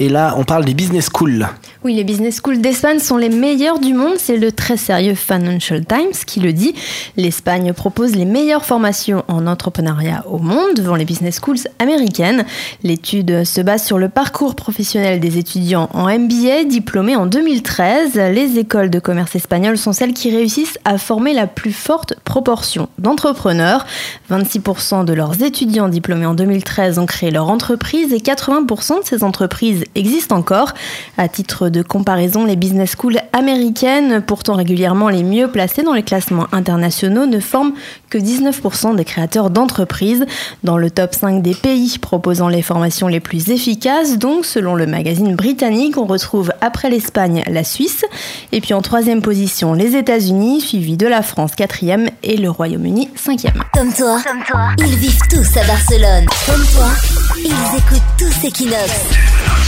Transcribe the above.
Et là, on parle des business schools. Oui, les business schools d'Espagne sont les meilleurs du monde, c'est le très sérieux Financial Times qui le dit. L'Espagne propose les meilleures formations en entrepreneuriat au monde devant les business schools américaines. L'étude se base sur le parcours professionnel des étudiants en MBA diplômés en 2013. Les écoles de commerce espagnoles sont celles qui réussissent à former la plus forte proportion d'entrepreneurs. 26% de leurs étudiants diplômés en 2013 ont créé leur entreprise et 80% de ces entreprises existent encore. À titre de comparaison, les business schools américaines, pourtant régulièrement les mieux placées dans les classements internationaux, ne forment que 19% des créateurs d'entreprises. Dans le top 5 des pays proposant les formations les plus efficaces, donc selon le magazine britannique, on retrouve après l'Espagne la Suisse, et puis en troisième position les États-Unis, suivi de la France quatrième et le Royaume-Uni cinquième. Comme toi, Comme toi, ils vivent tous à Barcelone. Comme toi, ils écoutent tous Equinox.